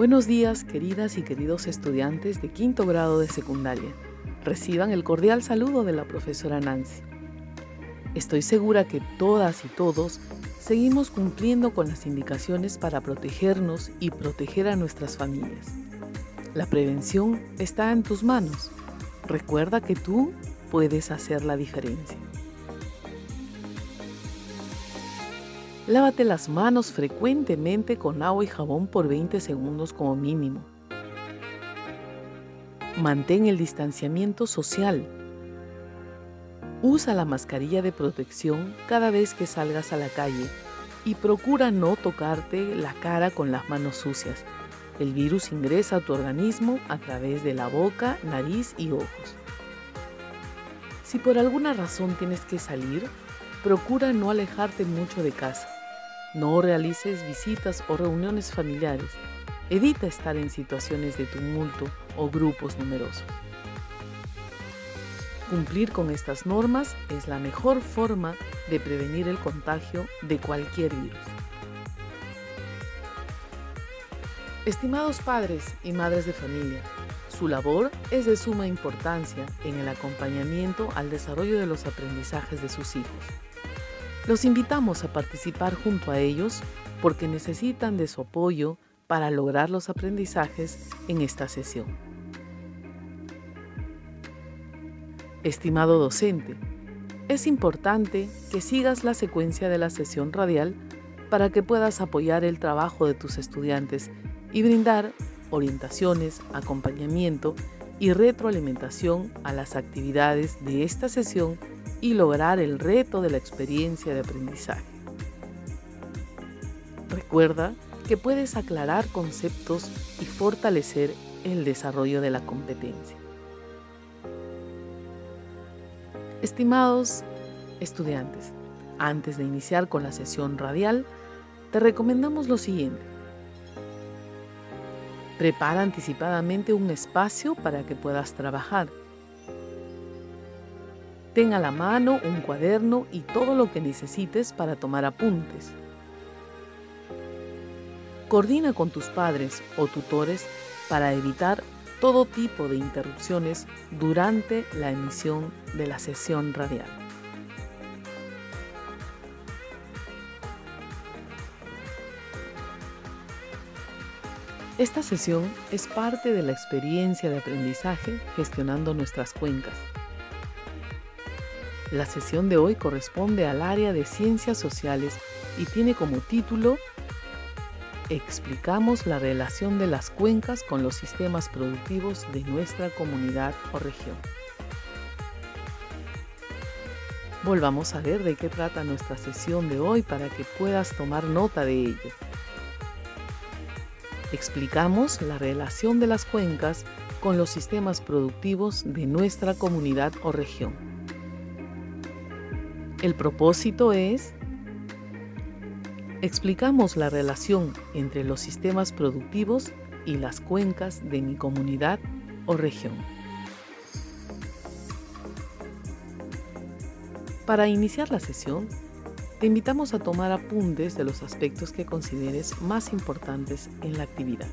Buenos días, queridas y queridos estudiantes de quinto grado de secundaria. Reciban el cordial saludo de la profesora Nancy. Estoy segura que todas y todos seguimos cumpliendo con las indicaciones para protegernos y proteger a nuestras familias. La prevención está en tus manos. Recuerda que tú puedes hacer la diferencia. Lávate las manos frecuentemente con agua y jabón por 20 segundos como mínimo. Mantén el distanciamiento social. Usa la mascarilla de protección cada vez que salgas a la calle y procura no tocarte la cara con las manos sucias. El virus ingresa a tu organismo a través de la boca, nariz y ojos. Si por alguna razón tienes que salir, procura no alejarte mucho de casa. No realices visitas o reuniones familiares. Evita estar en situaciones de tumulto o grupos numerosos. Cumplir con estas normas es la mejor forma de prevenir el contagio de cualquier virus. Estimados padres y madres de familia, su labor es de suma importancia en el acompañamiento al desarrollo de los aprendizajes de sus hijos. Los invitamos a participar junto a ellos porque necesitan de su apoyo para lograr los aprendizajes en esta sesión. Estimado docente, es importante que sigas la secuencia de la sesión radial para que puedas apoyar el trabajo de tus estudiantes y brindar orientaciones, acompañamiento y retroalimentación a las actividades de esta sesión y lograr el reto de la experiencia de aprendizaje. Recuerda que puedes aclarar conceptos y fortalecer el desarrollo de la competencia. Estimados estudiantes, antes de iniciar con la sesión radial, te recomendamos lo siguiente. Prepara anticipadamente un espacio para que puedas trabajar Ten a la mano un cuaderno y todo lo que necesites para tomar apuntes. Coordina con tus padres o tutores para evitar todo tipo de interrupciones durante la emisión de la sesión radial. Esta sesión es parte de la experiencia de aprendizaje gestionando nuestras cuencas la sesión de hoy corresponde al área de ciencias sociales y tiene como título Explicamos la relación de las cuencas con los sistemas productivos de nuestra comunidad o región. Volvamos a ver de qué trata nuestra sesión de hoy para que puedas tomar nota de ello. Explicamos la relación de las cuencas con los sistemas productivos de nuestra comunidad o región. El propósito es explicamos la relación entre los sistemas productivos y las cuencas de mi comunidad o región. Para iniciar la sesión, te invitamos a tomar apuntes de los aspectos que consideres más importantes en la actividad.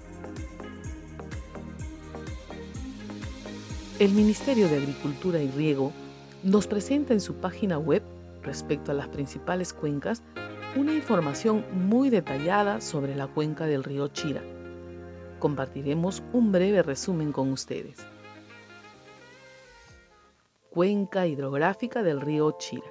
El Ministerio de Agricultura y Riego nos presenta en su página web respecto a las principales cuencas una información muy detallada sobre la cuenca del río Chira. Compartiremos un breve resumen con ustedes. Cuenca hidrográfica del río Chira.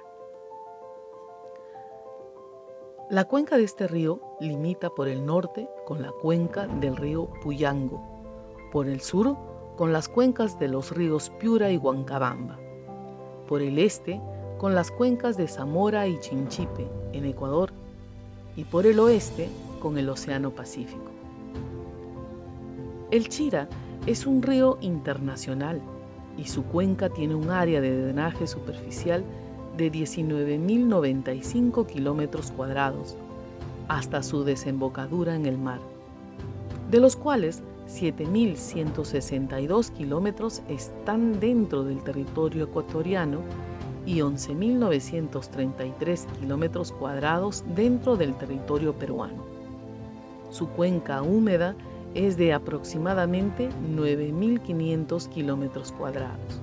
La cuenca de este río limita por el norte con la cuenca del río Puyango, por el sur con las cuencas de los ríos Piura y Huancabamba, por el este con las cuencas de Zamora y Chinchipe, en Ecuador, y por el oeste con el Océano Pacífico. El Chira es un río internacional y su cuenca tiene un área de drenaje superficial de 19.095 kilómetros cuadrados hasta su desembocadura en el mar, de los cuales 7.162 kilómetros están dentro del territorio ecuatoriano y 11.933 kilómetros cuadrados dentro del territorio peruano. Su cuenca húmeda es de aproximadamente 9.500 kilómetros cuadrados.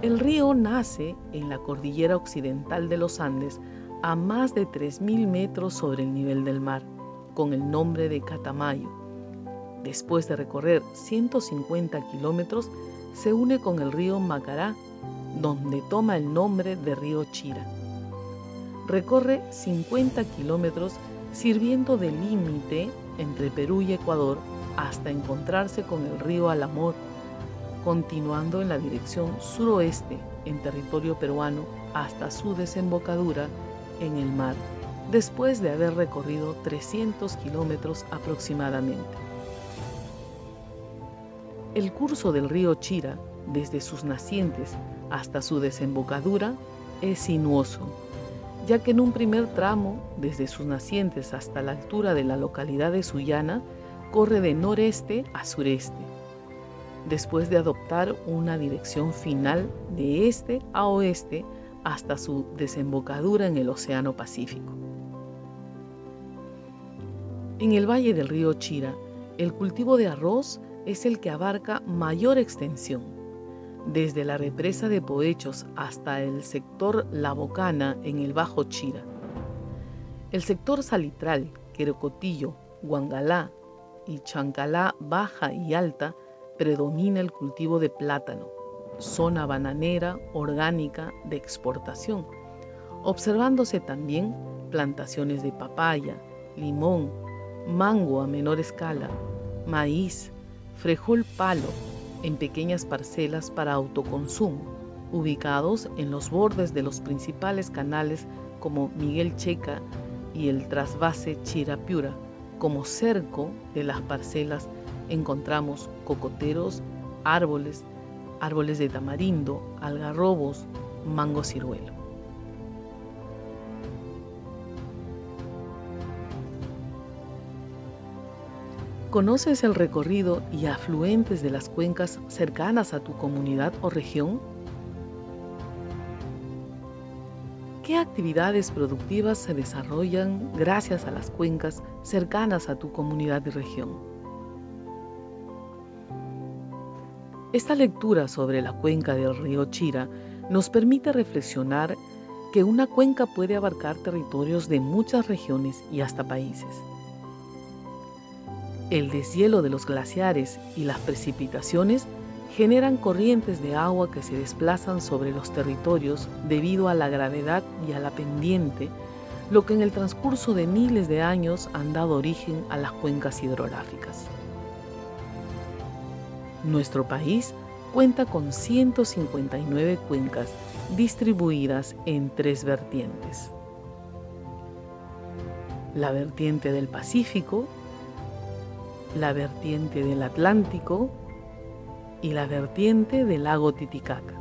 El río nace en la cordillera occidental de los Andes a más de 3.000 metros sobre el nivel del mar, con el nombre de Catamayo. Después de recorrer 150 kilómetros, se une con el río Macará, donde toma el nombre de río Chira. Recorre 50 kilómetros sirviendo de límite entre Perú y Ecuador hasta encontrarse con el río Alamor, continuando en la dirección suroeste en territorio peruano hasta su desembocadura en el mar, después de haber recorrido 300 kilómetros aproximadamente. El curso del río Chira, desde sus nacientes hasta su desembocadura, es sinuoso, ya que en un primer tramo, desde sus nacientes hasta la altura de la localidad de Sullana, corre de noreste a sureste, después de adoptar una dirección final de este a oeste hasta su desembocadura en el Océano Pacífico. En el valle del río Chira, el cultivo de arroz es el que abarca mayor extensión, desde la represa de Poechos hasta el sector La Bocana en el Bajo Chira. El sector salitral, Querocotillo, Guangalá y Chancalá Baja y Alta predomina el cultivo de plátano, zona bananera orgánica de exportación, observándose también plantaciones de papaya, limón, mango a menor escala, maíz, frejol palo en pequeñas parcelas para autoconsumo, ubicados en los bordes de los principales canales como Miguel Checa y el trasvase Chirapiura. Como cerco de las parcelas encontramos cocoteros, árboles, árboles de tamarindo, algarrobos, mango ciruelo. ¿Conoces el recorrido y afluentes de las cuencas cercanas a tu comunidad o región? ¿Qué actividades productivas se desarrollan gracias a las cuencas cercanas a tu comunidad y región? Esta lectura sobre la cuenca del río Chira nos permite reflexionar que una cuenca puede abarcar territorios de muchas regiones y hasta países. El deshielo de los glaciares y las precipitaciones generan corrientes de agua que se desplazan sobre los territorios debido a la gravedad y a la pendiente, lo que en el transcurso de miles de años han dado origen a las cuencas hidrográficas. Nuestro país cuenta con 159 cuencas distribuidas en tres vertientes. La vertiente del Pacífico, la vertiente del Atlántico y la vertiente del lago Titicaca.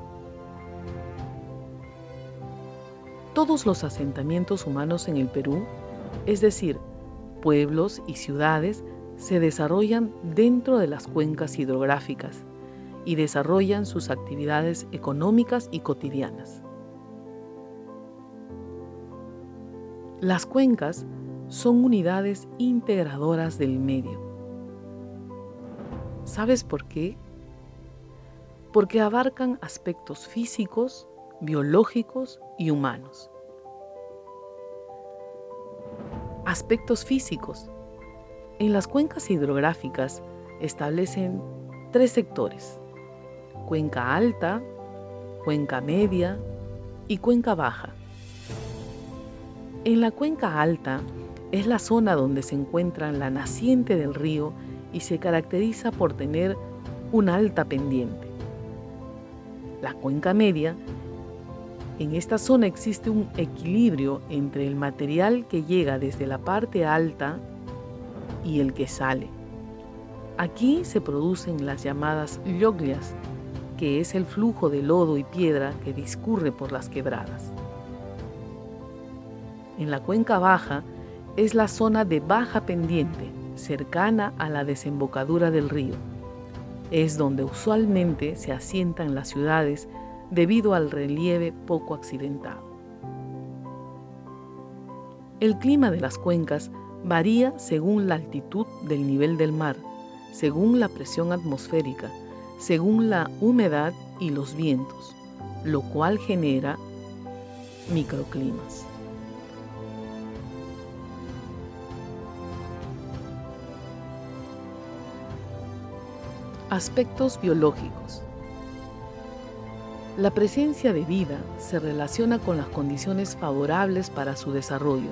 Todos los asentamientos humanos en el Perú, es decir, pueblos y ciudades, se desarrollan dentro de las cuencas hidrográficas y desarrollan sus actividades económicas y cotidianas. Las cuencas son unidades integradoras del medio. ¿Sabes por qué? Porque abarcan aspectos físicos, biológicos y humanos. Aspectos físicos en las cuencas hidrográficas establecen tres sectores, cuenca alta, cuenca media y cuenca baja. En la cuenca alta es la zona donde se encuentra la naciente del río y se caracteriza por tener una alta pendiente. La cuenca media En esta zona existe un equilibrio entre el material que llega desde la parte alta y el que sale. Aquí se producen las llamadas lloglias, que es el flujo de lodo y piedra que discurre por las quebradas. En la cuenca baja es la zona de baja pendiente, cercana a la desembocadura del río. Es donde usualmente se asientan las ciudades debido al relieve poco accidentado. El clima de las cuencas varía según la altitud del nivel del mar, según la presión atmosférica, según la humedad y los vientos, lo cual genera microclimas. Aspectos biológicos. La presencia de vida se relaciona con las condiciones favorables para su desarrollo,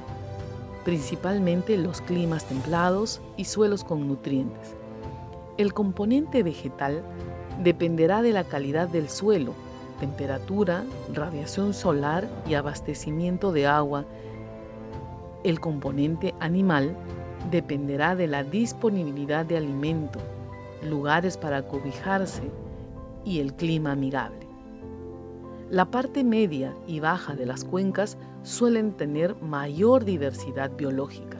principalmente los climas templados y suelos con nutrientes. El componente vegetal dependerá de la calidad del suelo, temperatura, radiación solar y abastecimiento de agua. El componente animal dependerá de la disponibilidad de alimento, lugares para cobijarse y el clima amigable. La parte media y baja de las cuencas suelen tener mayor diversidad biológica.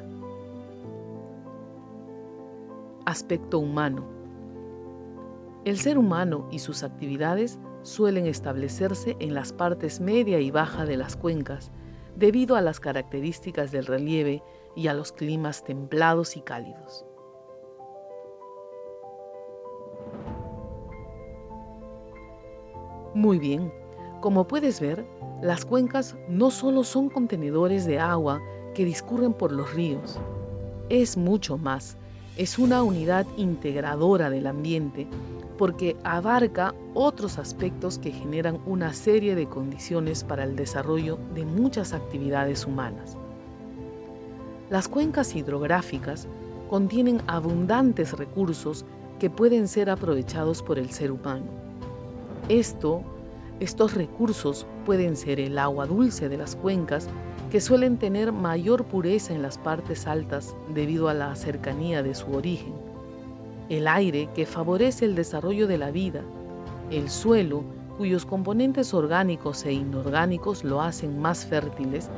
Aspecto humano. El ser humano y sus actividades suelen establecerse en las partes media y baja de las cuencas debido a las características del relieve y a los climas templados y cálidos. Muy bien, como puedes ver, las cuencas no solo son contenedores de agua que discurren por los ríos, es mucho más, es una unidad integradora del ambiente porque abarca otros aspectos que generan una serie de condiciones para el desarrollo de muchas actividades humanas. Las cuencas hidrográficas contienen abundantes recursos que pueden ser aprovechados por el ser humano esto, estos recursos pueden ser el agua dulce de las cuencas, que suelen tener mayor pureza en las partes altas debido a la cercanía de su origen, el aire que favorece el desarrollo de la vida, el suelo cuyos componentes orgánicos e inorgánicos lo hacen más fértiles,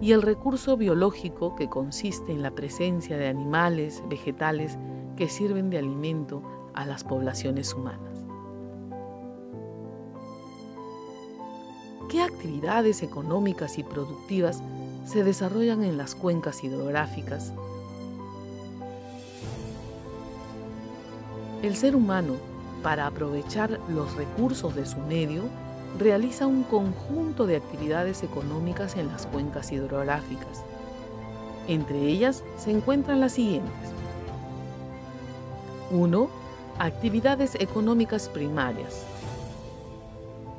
y el recurso biológico que consiste en la presencia de animales, vegetales que sirven de alimento a las poblaciones humanas. ¿Qué actividades económicas y productivas se desarrollan en las cuencas hidrográficas? El ser humano, para aprovechar los recursos de su medio, realiza un conjunto de actividades económicas en las cuencas hidrográficas. Entre ellas se encuentran las siguientes. 1. Actividades económicas primarias,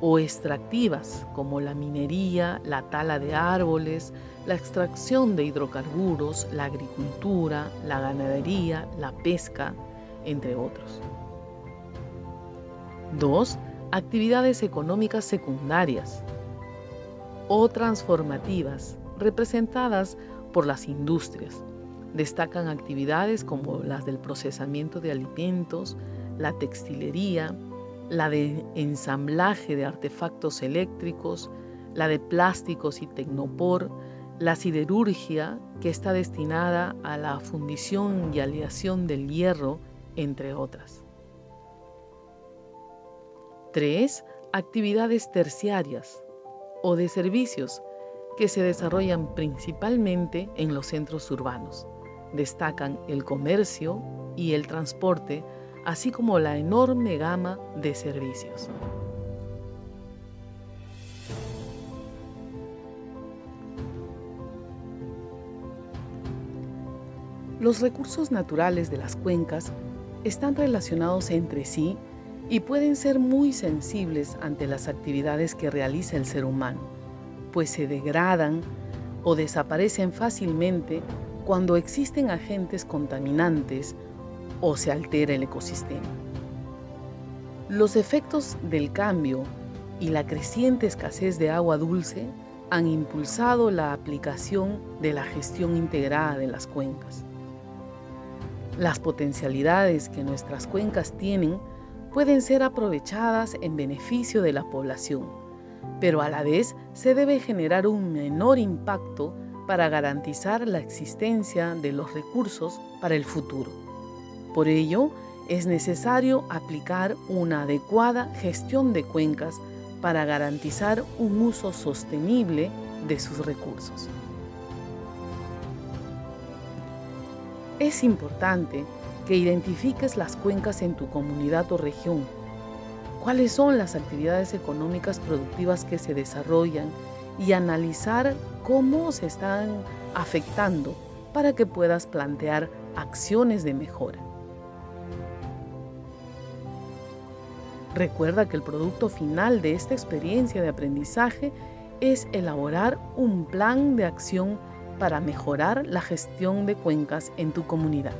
o extractivas como la minería, la tala de árboles, la extracción de hidrocarburos, la agricultura, la ganadería, la pesca, entre otros. 2. Actividades económicas secundarias o transformativas, representadas por las industrias. Destacan actividades como las del procesamiento de alimentos, la textilería, la de ensamblaje de artefactos eléctricos, la de plásticos y tecnopor, la siderurgia, que está destinada a la fundición y aleación del hierro, entre otras. 3. Actividades terciarias o de servicios que se desarrollan principalmente en los centros urbanos. Destacan el comercio y el transporte así como la enorme gama de servicios. Los recursos naturales de las cuencas están relacionados entre sí y pueden ser muy sensibles ante las actividades que realiza el ser humano, pues se degradan o desaparecen fácilmente cuando existen agentes contaminantes o se altera el ecosistema. Los efectos del cambio y la creciente escasez de agua dulce han impulsado la aplicación de la gestión integrada de las cuencas. Las potencialidades que nuestras cuencas tienen pueden ser aprovechadas en beneficio de la población, pero a la vez se debe generar un menor impacto para garantizar la existencia de los recursos para el futuro. Por ello, es necesario aplicar una adecuada gestión de cuencas para garantizar un uso sostenible de sus recursos. Es importante que identifiques las cuencas en tu comunidad o región. ¿Cuáles son las actividades económicas productivas que se desarrollan? Y analizar cómo se están afectando para que puedas plantear acciones de mejora. Recuerda que el producto final de esta experiencia de aprendizaje es elaborar un plan de acción para mejorar la gestión de cuencas en tu comunidad.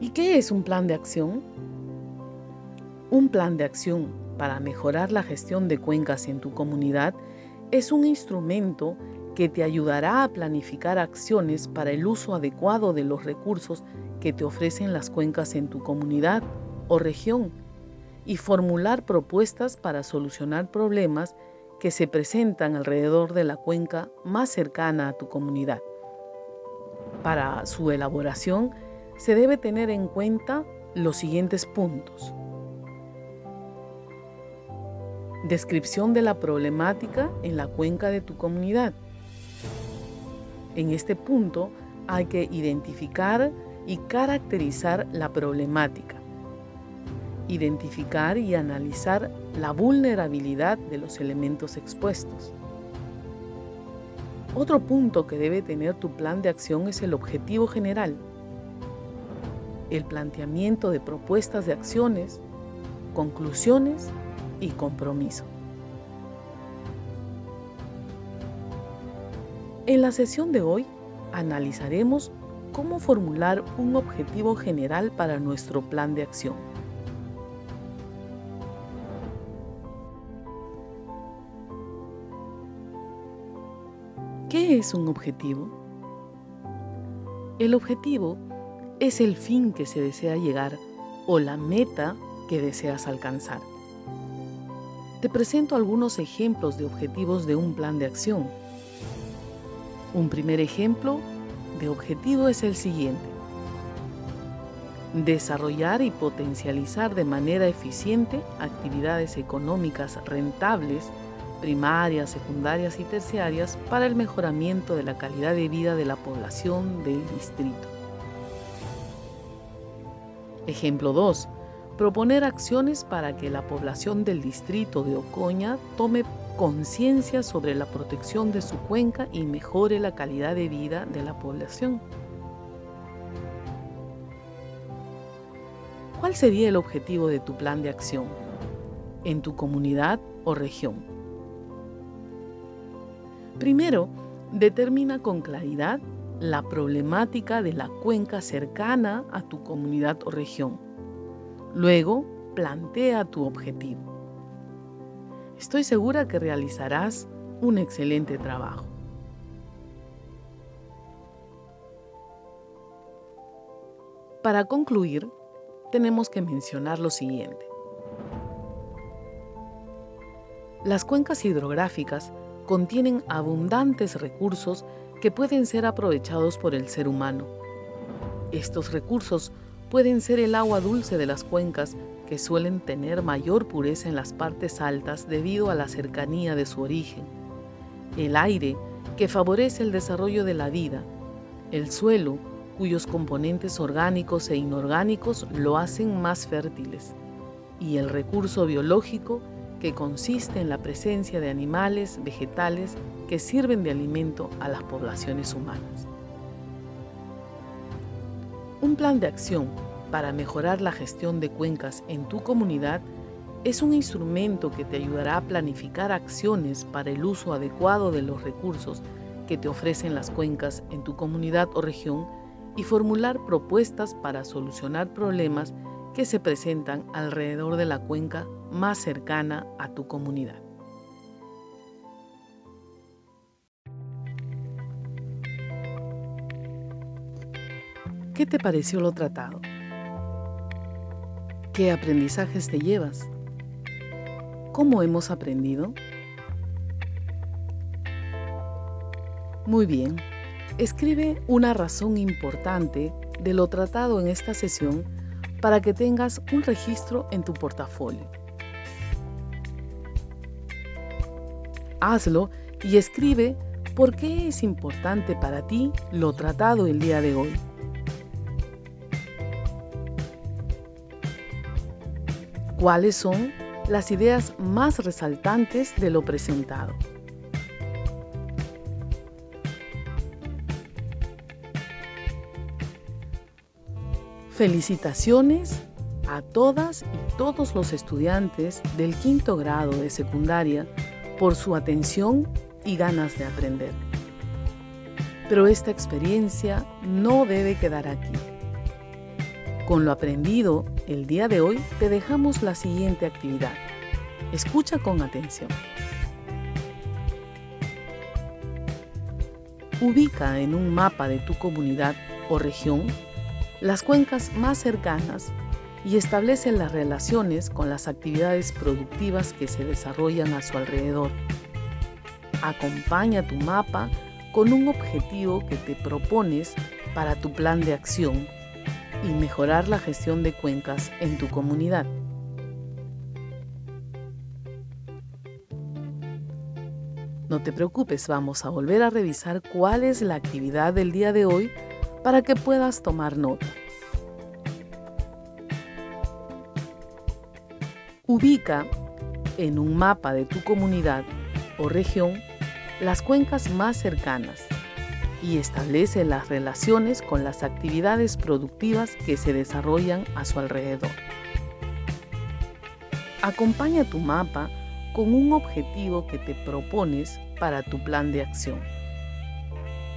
¿Y qué es un plan de acción? Un plan de acción para mejorar la gestión de cuencas en tu comunidad es un instrumento que te ayudará a planificar acciones para el uso adecuado de los recursos que te ofrecen las cuencas en tu comunidad o región y formular propuestas para solucionar problemas que se presentan alrededor de la cuenca más cercana a tu comunidad. Para su elaboración se debe tener en cuenta los siguientes puntos. Descripción de la problemática en la cuenca de tu comunidad. En este punto hay que identificar y caracterizar la problemática. Identificar y analizar la vulnerabilidad de los elementos expuestos. Otro punto que debe tener tu plan de acción es el objetivo general. El planteamiento de propuestas de acciones, conclusiones y compromiso. En la sesión de hoy analizaremos cómo formular un objetivo general para nuestro plan de acción. ¿Qué es un objetivo? El objetivo es el fin que se desea llegar o la meta que deseas alcanzar. Te presento algunos ejemplos de objetivos de un plan de acción. Un primer ejemplo de objetivo es el siguiente. Desarrollar y potencializar de manera eficiente actividades económicas rentables, primarias, secundarias y terciarias para el mejoramiento de la calidad de vida de la población del distrito. Ejemplo 2. Proponer acciones para que la población del distrito de Ocoña tome conciencia sobre la protección de su cuenca y mejore la calidad de vida de la población. ¿Cuál sería el objetivo de tu plan de acción en tu comunidad o región? Primero, determina con claridad la problemática de la cuenca cercana a tu comunidad o región. Luego, plantea tu objetivo. Estoy segura que realizarás un excelente trabajo. Para concluir, tenemos que mencionar lo siguiente. Las cuencas hidrográficas contienen abundantes recursos que pueden ser aprovechados por el ser humano. Estos recursos pueden ser el agua dulce de las cuencas que suelen tener mayor pureza en las partes altas debido a la cercanía de su origen, el aire, que favorece el desarrollo de la vida, el suelo, cuyos componentes orgánicos e inorgánicos lo hacen más fértiles, y el recurso biológico, que consiste en la presencia de animales, vegetales, que sirven de alimento a las poblaciones humanas. Un plan de acción para mejorar la gestión de cuencas en tu comunidad es un instrumento que te ayudará a planificar acciones para el uso adecuado de los recursos que te ofrecen las cuencas en tu comunidad o región y formular propuestas para solucionar problemas que se presentan alrededor de la cuenca más cercana a tu comunidad. ¿Qué te pareció lo tratado? ¿Qué aprendizajes te llevas? ¿Cómo hemos aprendido? Muy bien, escribe una razón importante de lo tratado en esta sesión para que tengas un registro en tu portafolio. Hazlo y escribe por qué es importante para ti lo tratado el día de hoy. ¿Cuáles son las ideas más resaltantes de lo presentado? Felicitaciones a todas y todos los estudiantes del quinto grado de secundaria por su atención y ganas de aprender. Pero esta experiencia no debe quedar aquí. Con lo aprendido el día de hoy te dejamos la siguiente actividad. Escucha con atención. Ubica en un mapa de tu comunidad o región las cuencas más cercanas y establece las relaciones con las actividades productivas que se desarrollan a su alrededor. Acompaña tu mapa con un objetivo que te propones para tu plan de acción y mejorar la gestión de cuencas en tu comunidad. No te preocupes, vamos a volver a revisar cuál es la actividad del día de hoy para que puedas tomar nota. Ubica en un mapa de tu comunidad o región las cuencas más cercanas y establece las relaciones con las actividades productivas que se desarrollan a su alrededor. Acompaña tu mapa con un objetivo que te propones para tu plan de acción,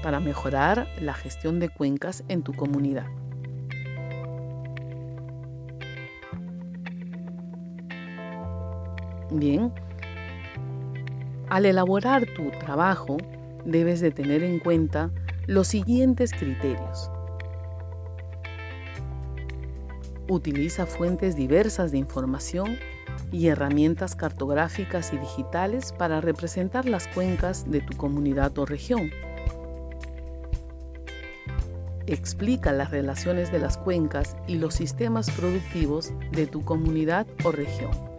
para mejorar la gestión de cuencas en tu comunidad. Bien, al elaborar tu trabajo, debes de tener en cuenta los siguientes criterios. Utiliza fuentes diversas de información y herramientas cartográficas y digitales para representar las cuencas de tu comunidad o región. Explica las relaciones de las cuencas y los sistemas productivos de tu comunidad o región.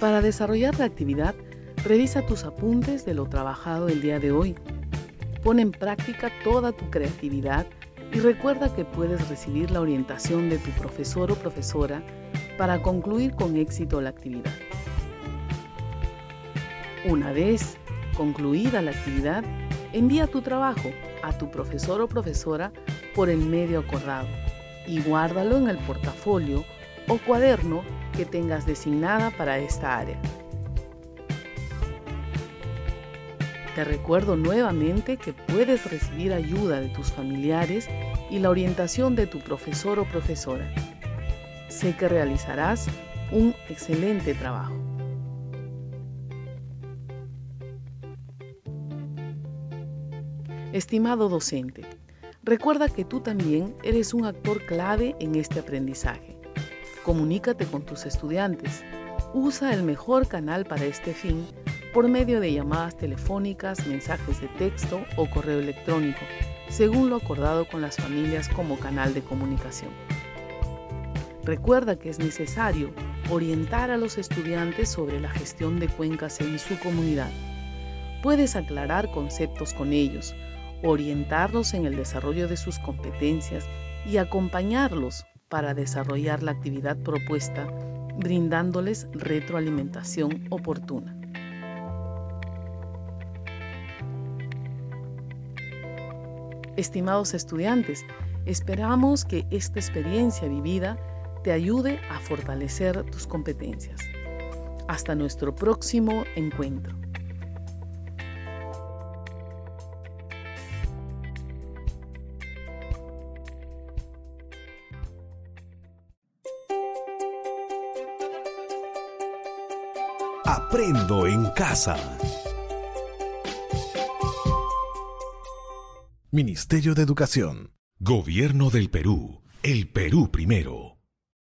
Para desarrollar la actividad, revisa tus apuntes de lo trabajado el día de hoy. Pon en práctica toda tu creatividad y recuerda que puedes recibir la orientación de tu profesor o profesora para concluir con éxito la actividad. Una vez concluida la actividad, envía tu trabajo a tu profesor o profesora por el medio acordado y guárdalo en el portafolio o cuaderno que tengas designada para esta área. Te recuerdo nuevamente que puedes recibir ayuda de tus familiares y la orientación de tu profesor o profesora. Sé que realizarás un excelente trabajo. Estimado docente, recuerda que tú también eres un actor clave en este aprendizaje. Comunícate con tus estudiantes. Usa el mejor canal para este fin por medio de llamadas telefónicas, mensajes de texto o correo electrónico, según lo acordado con las familias como canal de comunicación. Recuerda que es necesario orientar a los estudiantes sobre la gestión de cuencas en su comunidad. Puedes aclarar conceptos con ellos, orientarlos en el desarrollo de sus competencias y acompañarlos para desarrollar la actividad propuesta, brindándoles retroalimentación oportuna. Estimados estudiantes, esperamos que esta experiencia vivida te ayude a fortalecer tus competencias. Hasta nuestro próximo encuentro. En casa. Ministerio de Educación. Gobierno del Perú. El Perú primero.